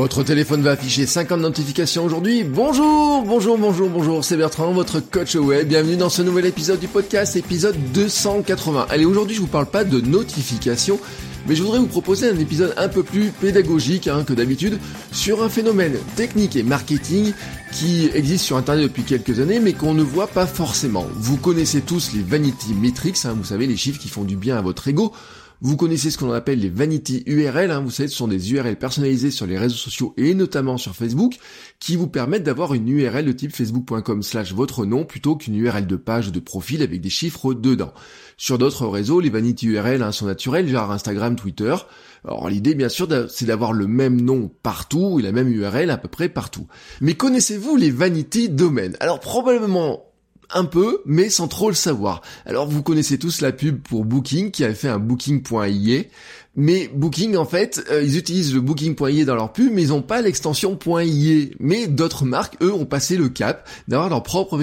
Votre téléphone va afficher 50 notifications aujourd'hui. Bonjour, bonjour, bonjour, bonjour, c'est Bertrand, votre coach web. Bienvenue dans ce nouvel épisode du podcast, épisode 280. Allez, aujourd'hui je vous parle pas de notifications, mais je voudrais vous proposer un épisode un peu plus pédagogique hein, que d'habitude sur un phénomène technique et marketing qui existe sur Internet depuis quelques années, mais qu'on ne voit pas forcément. Vous connaissez tous les vanity metrics, hein, vous savez les chiffres qui font du bien à votre ego. Vous connaissez ce qu'on appelle les vanity URL, hein, vous savez, ce sont des URL personnalisées sur les réseaux sociaux et notamment sur Facebook, qui vous permettent d'avoir une URL de type facebook.com slash votre nom plutôt qu'une URL de page ou de profil avec des chiffres dedans. Sur d'autres réseaux, les vanity URL hein, sont naturels, genre Instagram, Twitter. Alors l'idée bien sûr c'est d'avoir le même nom partout et la même URL à peu près partout. Mais connaissez-vous les vanity domaines? Alors probablement un peu, mais sans trop le savoir. Alors vous connaissez tous la pub pour Booking qui avait fait un booking.ie mais Booking, en fait, euh, ils utilisent le Booking.ie dans leur pub, mais ils n'ont pas l'extension .ie. Mais d'autres marques, eux, ont passé le cap d'avoir leur propre,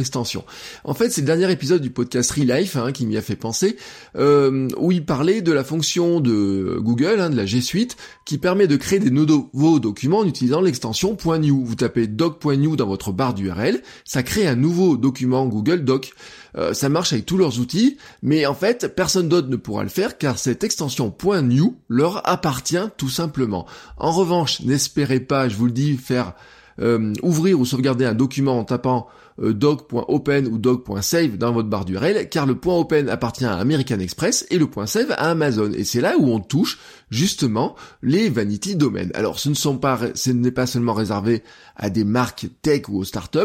extension. En fait, c'est le dernier épisode du podcast Relife hein, qui m'y a fait penser, euh, où il parlait de la fonction de Google, hein, de la G Suite, qui permet de créer des nouveaux documents en utilisant l'extension .new. Vous tapez doc.new dans votre barre d'URL, ça crée un nouveau document Google Doc. Euh, ça marche avec tous leurs outils, mais en fait, personne d'autre ne pourra le faire car cette extension .new leur appartient tout simplement. En revanche, n'espérez pas, je vous le dis, faire euh, ouvrir ou sauvegarder un document en tapant euh, doc.open ou doc.save dans votre barre d'URL, car le .open appartient à American Express et le .save à Amazon. Et c'est là où on touche justement les vanity domaines. Alors ce ne sont pas, ce n'est pas seulement réservé à des marques tech ou aux startups.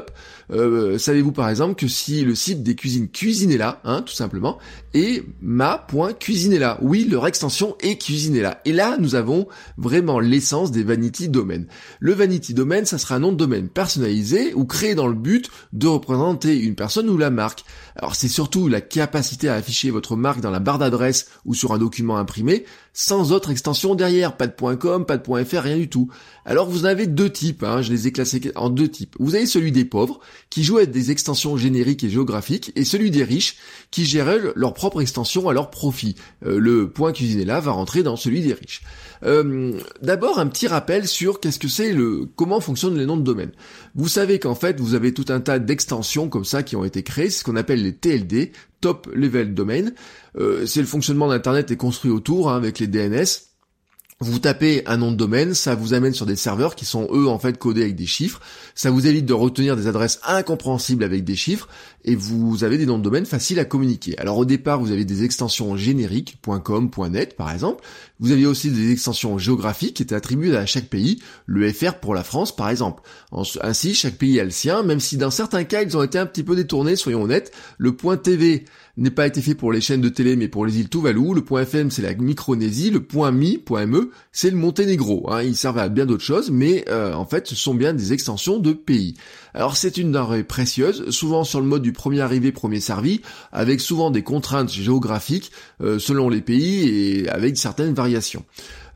Euh, savez-vous par exemple que si le site des cuisines Cuisinella, hein, tout simplement, est ma.cuisinella, oui, leur extension est Cuisinella. Et là, nous avons vraiment l'essence des vanity domaines. Le vanity domain, ça sera un nom de domaine personnalisé ou créé dans le but de représenter une personne ou la marque. Alors c'est surtout la capacité à afficher votre marque dans la barre d'adresse ou sur un document imprimé sans autre extension derrière, pas de .com, pas de .fr, rien du tout. Alors vous en avez deux types, hein, je les ai classés en deux types. Vous avez celui des pauvres, qui joue avec des extensions génériques et géographiques, et celui des riches, qui gèrent leur propre extension à leur profit. Euh, le point cuisiné là va rentrer dans celui des riches. Euh, d'abord un petit rappel sur qu'est-ce que c'est le comment fonctionnent les noms de domaine. Vous savez qu'en fait vous avez tout un tas d'extensions comme ça qui ont été créées, c'est ce qu'on appelle les TLD, Top Level Domain. Euh, c'est le fonctionnement d'Internet est construit autour hein, avec les DNS. Vous tapez un nom de domaine, ça vous amène sur des serveurs qui sont eux en fait codés avec des chiffres. Ça vous évite de retenir des adresses incompréhensibles avec des chiffres et vous avez des noms de domaine faciles à communiquer. Alors au départ, vous avez des extensions génériques .com, .net par exemple. Vous avez aussi des extensions géographiques qui étaient attribuées à chaque pays, le FR pour la France par exemple. Ainsi, chaque pays a le sien, même si dans certains cas, ils ont été un petit peu détournés, soyons honnêtes. Le .tv n'est pas été fait pour les chaînes de télé mais pour les îles Tuvalu, le point .fm c'est la Micronésie, le point .mi, .me c'est le Monténégro. Hein. Ils à bien d'autres choses mais euh, en fait ce sont bien des extensions de pays. Alors c'est une denrée précieuse, souvent sur le mode du premier arrivé, premier servi, avec souvent des contraintes géographiques euh, selon les pays et avec certaines variations.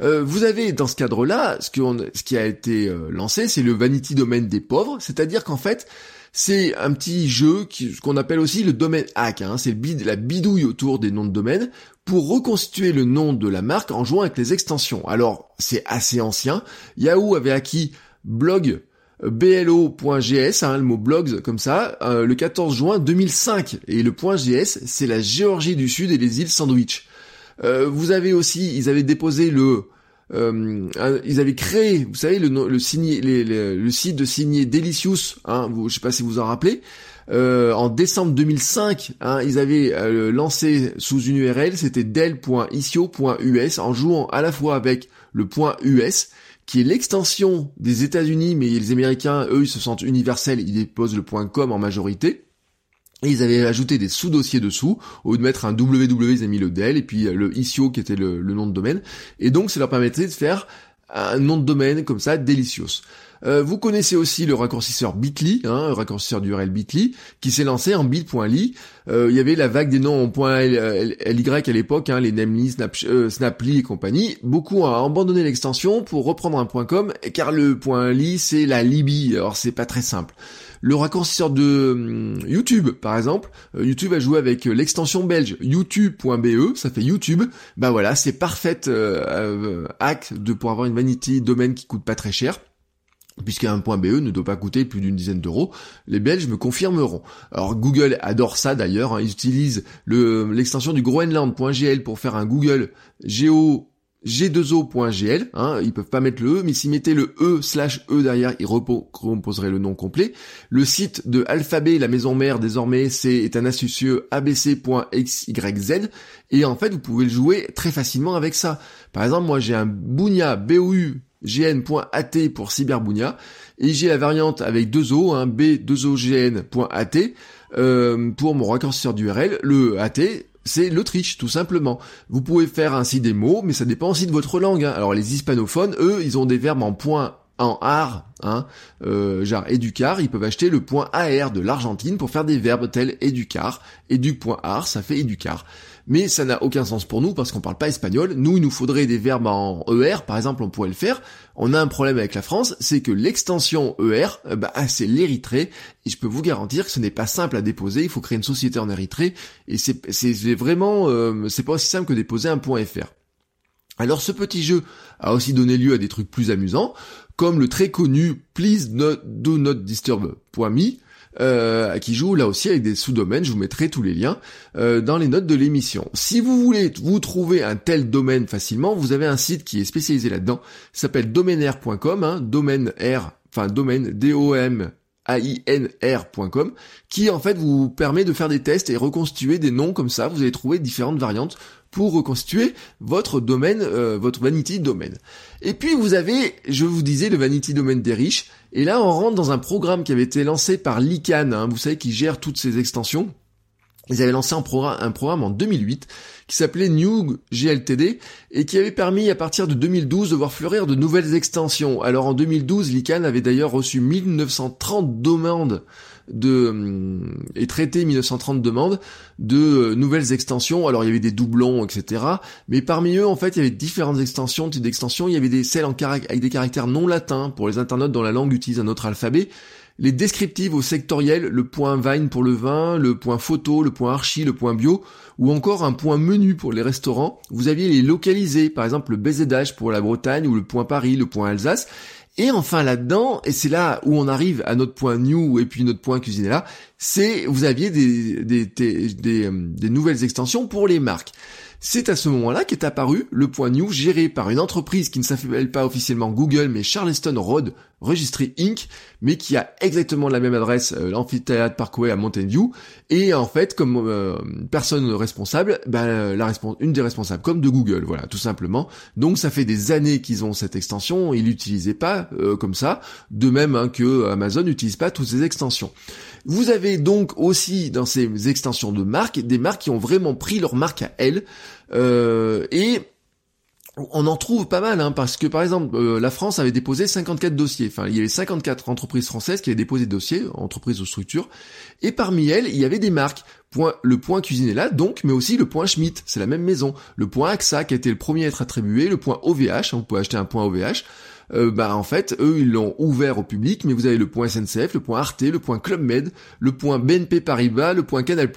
Euh, vous avez dans ce cadre-là, ce, ce qui a été lancé, c'est le vanity domain des pauvres, c'est-à-dire qu'en fait, c'est un petit jeu qui, qu'on appelle aussi le domaine hack. Hein. C'est la bidouille autour des noms de domaine pour reconstituer le nom de la marque en jouant avec les extensions. Alors, c'est assez ancien. Yahoo avait acquis blog euh, blo.gs, hein, le mot blogs comme ça, euh, le 14 juin 2005. Et le point .gs, c'est la Géorgie du Sud et les îles Sandwich. Euh, vous avez aussi, ils avaient déposé le ils avaient créé, vous savez, le, le, signé, le site de signé Delicious, hein, vous, je sais pas si vous en rappelez, euh, en décembre 2005, hein, ils avaient euh, lancé sous une URL, c'était del.isio.us, en jouant à la fois avec le .us, qui est l'extension des États-Unis, mais les Américains, eux, ils se sentent universels, ils déposent le point .com en majorité. Et ils avaient ajouté des sous-dossiers dessous, au lieu de mettre un www, ils avaient mis le del, et puis le ICO qui était le, nom de domaine. Et donc ça leur permettait de faire un nom de domaine comme ça, Delicious. Euh, vous connaissez aussi le raccourcisseur Bitly, hein, le raccourcisseur d'URL Bitly, qui s'est lancé en bit.ly. Euh, il y avait la vague des noms en .ly à l'époque, hein, les Namely, euh, Snaply et compagnie. Beaucoup ont abandonné l'extension pour reprendre un .com, car le .ly c'est la Libye, alors c'est pas très simple. Le raccourcisseur de hum, YouTube, par exemple, euh, YouTube a joué avec l'extension belge youtube.be, ça fait YouTube. Bah voilà, c'est parfait hack de pour avoir une vanity domaine qui coûte pas très cher puisqu'un point .be ne doit pas coûter plus d'une dizaine d'euros. Les Belges me confirmeront. Alors Google adore ça d'ailleurs, hein. ils utilisent l'extension du Groenland.gl pour faire un Google Géo g2o.gl, hein, ils peuvent pas mettre le E, mais s'ils mettaient le E slash E derrière, ils recomposeraient le nom complet. Le site de Alphabet, la maison mère désormais, c'est est un astucieux abc.xyz, et en fait vous pouvez le jouer très facilement avec ça. Par exemple, moi j'ai un Bounia, b gn.at pour cyberbounia, et j'ai la variante avec deux O, hein, b2ogn.at, euh, pour mon raccourcisseur d'URL, le AT, c'est l'Autriche, tout simplement. Vous pouvez faire ainsi des mots, mais ça dépend aussi de votre langue. Hein. Alors les hispanophones, eux, ils ont des verbes en point en AR, hein, euh, genre éducar, ils peuvent acheter le point AR de l'Argentine pour faire des verbes tels éducar, éduc.ar, ça fait éducar mais ça n'a aucun sens pour nous parce qu'on parle pas espagnol. Nous, il nous faudrait des verbes en ER, par exemple, on pourrait le faire. On a un problème avec la France, c'est que l'extension ER, bah, ah, c'est l'Érythrée, et je peux vous garantir que ce n'est pas simple à déposer, il faut créer une société en Érythrée, et c'est vraiment, euh, c'est pas aussi simple que déposer un .fr. Alors ce petit jeu a aussi donné lieu à des trucs plus amusants, comme le très connu please not, do not disturb.me, euh, qui joue là aussi avec des sous-domaines. Je vous mettrai tous les liens euh, dans les notes de l'émission. Si vous voulez vous trouver un tel domaine facilement, vous avez un site qui est spécialisé là-dedans. s'appelle domainaire.com, hein, domaine R, enfin domaine D-O-M ainr.com qui en fait vous permet de faire des tests et reconstituer des noms comme ça. Vous allez trouver différentes variantes pour reconstituer votre domaine, euh, votre vanity domaine. Et puis vous avez, je vous disais, le vanity domaine des riches. Et là, on rentre dans un programme qui avait été lancé par l'ICANN, hein, vous savez, qui gère toutes ces extensions. Ils avaient lancé un, programme, en 2008 qui s'appelait New GLTD et qui avait permis à partir de 2012 de voir fleurir de nouvelles extensions. Alors en 2012, l'ICANN avait d'ailleurs reçu 1930 demandes de hum, et traité 1930 demandes de euh, nouvelles extensions. Alors il y avait des doublons, etc. Mais parmi eux, en fait, il y avait différentes extensions, types d'extensions. Il y avait des celles avec des caractères non latins pour les internautes dont la langue utilise un autre alphabet. Les descriptives au sectoriel, le point Vine pour le vin, le point photo, le point archi, le point bio, ou encore un point menu pour les restaurants. Vous aviez les localisés, par exemple le BZH pour la Bretagne ou le point Paris, le point Alsace. Et enfin là-dedans, et c'est là où on arrive à notre point new et puis notre point là, c'est vous aviez euh, des, nouvelles extensions pour les marques. C'est à ce moment-là qu'est apparu le point new géré par une entreprise qui ne s'appelle pas officiellement Google mais Charleston Road Registry Inc. mais qui a exactement la même adresse, euh, l'amphithéâtre Parkway à Mountain View, et en fait, comme euh, personne responsable, ben, la une des responsables, comme de Google, voilà, tout simplement. Donc ça fait des années qu'ils ont cette extension, ils l'utilisaient pas euh, comme ça, de même hein, que Amazon n'utilise pas toutes ces extensions. Vous avez donc aussi dans ces extensions de marques des marques qui ont vraiment pris leur marque à elles, et on en trouve pas mal, hein, parce que par exemple, euh, la France avait déposé 54 dossiers. Enfin, il y avait 54 entreprises françaises qui avaient déposé des dossiers, entreprises ou structures, et parmi elles, il y avait des marques. Point, le point cuisiné là, donc, mais aussi le point Schmitt, c'est la même maison. Le point AXA qui a été le premier à être attribué, le point OVH, on peut acheter un point OVH, euh, bah en fait, eux, ils l'ont ouvert au public, mais vous avez le point SNCF, le point Arte, le point Club Med, le point BNP Paribas, le point Canal+,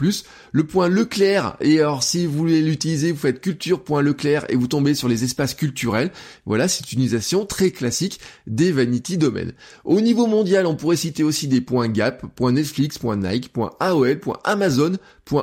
le point Leclerc, et alors si vous voulez l'utiliser, vous faites culture.leclerc et vous tombez sur les espaces culturels. Voilà, c'est une utilisation très classique des vanity domaines. Au niveau mondial, on pourrait citer aussi des points Gap, point Netflix, point Nike, point AOL, point Amazon,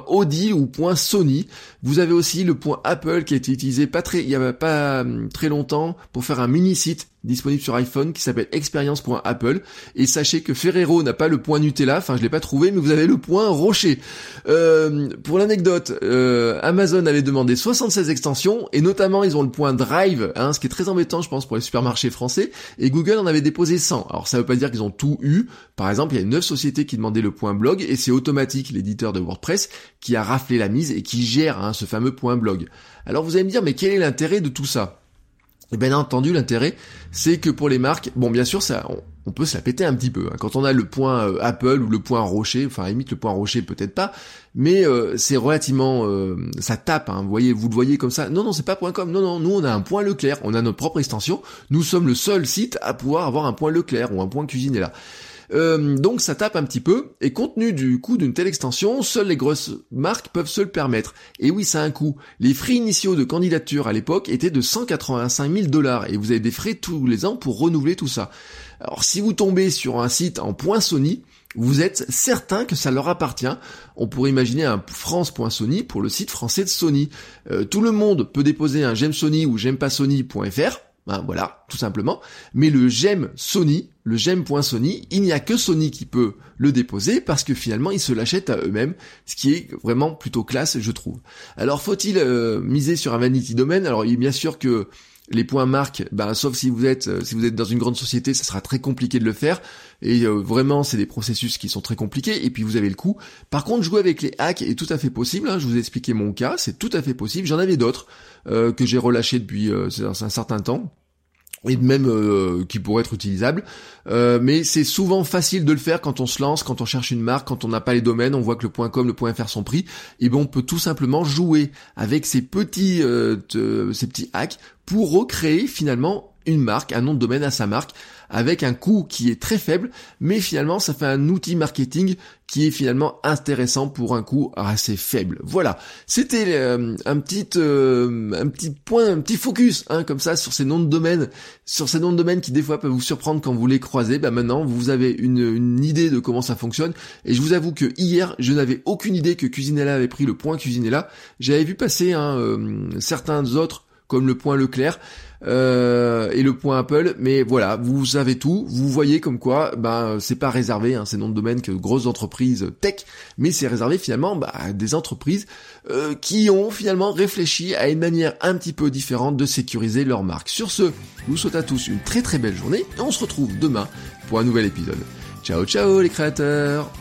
.audi ou .sony. Vous avez aussi le point Apple qui a été utilisé pas très, il y a pas hum, très longtemps pour faire un mini site disponible sur iPhone qui s'appelle experience.apple et sachez que Ferrero n'a pas le point Nutella, enfin je l'ai pas trouvé mais vous avez le point Rocher. Euh, pour l'anecdote, euh, Amazon avait demandé 76 extensions et notamment ils ont le point Drive, hein, ce qui est très embêtant je pense pour les supermarchés français et Google en avait déposé 100. Alors ça veut pas dire qu'ils ont tout eu. Par exemple, il y a 9 sociétés qui demandaient le point blog et c'est automatique l'éditeur de WordPress qui a raflé la mise et qui gère hein, ce fameux point blog. Alors vous allez me dire mais quel est l'intérêt de tout ça? Et bien entendu, l'intérêt, c'est que pour les marques, bon bien sûr, ça, on, peut se la péter un petit peu. Hein. Quand on a le point euh, Apple ou le point Rocher, enfin limite le point Rocher peut-être pas, mais euh, c'est relativement, euh, ça tape. Hein. vous voyez, vous le voyez comme ça. Non non, c'est pas point .com. Non non, nous on a un point Leclerc, on a notre propre extension. Nous sommes le seul site à pouvoir avoir un point Leclerc ou un point Cuisine là. Euh, donc ça tape un petit peu, et compte tenu du coût d'une telle extension, seules les grosses marques peuvent se le permettre. Et oui, ça a un coût. Les frais initiaux de candidature à l'époque étaient de 185 000 dollars, et vous avez des frais tous les ans pour renouveler tout ça. Alors si vous tombez sur un site en point Sony, vous êtes certain que ça leur appartient. On pourrait imaginer un France.Sony pour le site français de Sony. Euh, tout le monde peut déposer un j'aime Sony ou j'aime pas Sony.fr Hein, voilà, tout simplement. Mais le j'aime Sony, le j'aime.sony, il n'y a que Sony qui peut le déposer parce que finalement ils se l'achètent à eux-mêmes, ce qui est vraiment plutôt classe, je trouve. Alors faut-il euh, miser sur un vanity domain? Alors bien sûr que les points marques, ben, sauf si vous êtes euh, si vous êtes dans une grande société, ça sera très compliqué de le faire. Et euh, vraiment, c'est des processus qui sont très compliqués. Et puis vous avez le coût. Par contre, jouer avec les hacks est tout à fait possible. Hein. Je vous ai expliqué mon cas, c'est tout à fait possible. J'en avais d'autres euh, que j'ai relâchés depuis un certain temps et même euh, qui pourrait être utilisable. Euh, mais c'est souvent facile de le faire quand on se lance, quand on cherche une marque, quand on n'a pas les domaines, on voit que le .com, le .fr sont pris, et bon on peut tout simplement jouer avec ces petits, euh, ces petits hacks pour recréer finalement une marque, un nom de domaine à sa marque, avec un coût qui est très faible, mais finalement ça fait un outil marketing qui est finalement intéressant pour un coût assez faible. Voilà, c'était euh, un petit euh, un petit point, un petit focus, hein, comme ça sur ces noms de domaine, sur ces noms de domaine qui des fois peuvent vous surprendre quand vous les croisez. Bah maintenant vous avez une, idée de comment ça fonctionne. Et je vous avoue que hier je n'avais aucune idée que Cuisinella avait pris le point Cuisinella. J'avais vu passer hein, euh, certains autres comme le point Leclerc. Euh, et le point Apple, mais voilà, vous savez tout, vous voyez comme quoi, ben c'est pas réservé, hein, ces noms de domaine que grosses entreprises tech, mais c'est réservé finalement bah, à des entreprises euh, qui ont finalement réfléchi à une manière un petit peu différente de sécuriser leur marque. Sur ce, je vous souhaite à tous une très très belle journée et on se retrouve demain pour un nouvel épisode. Ciao ciao les créateurs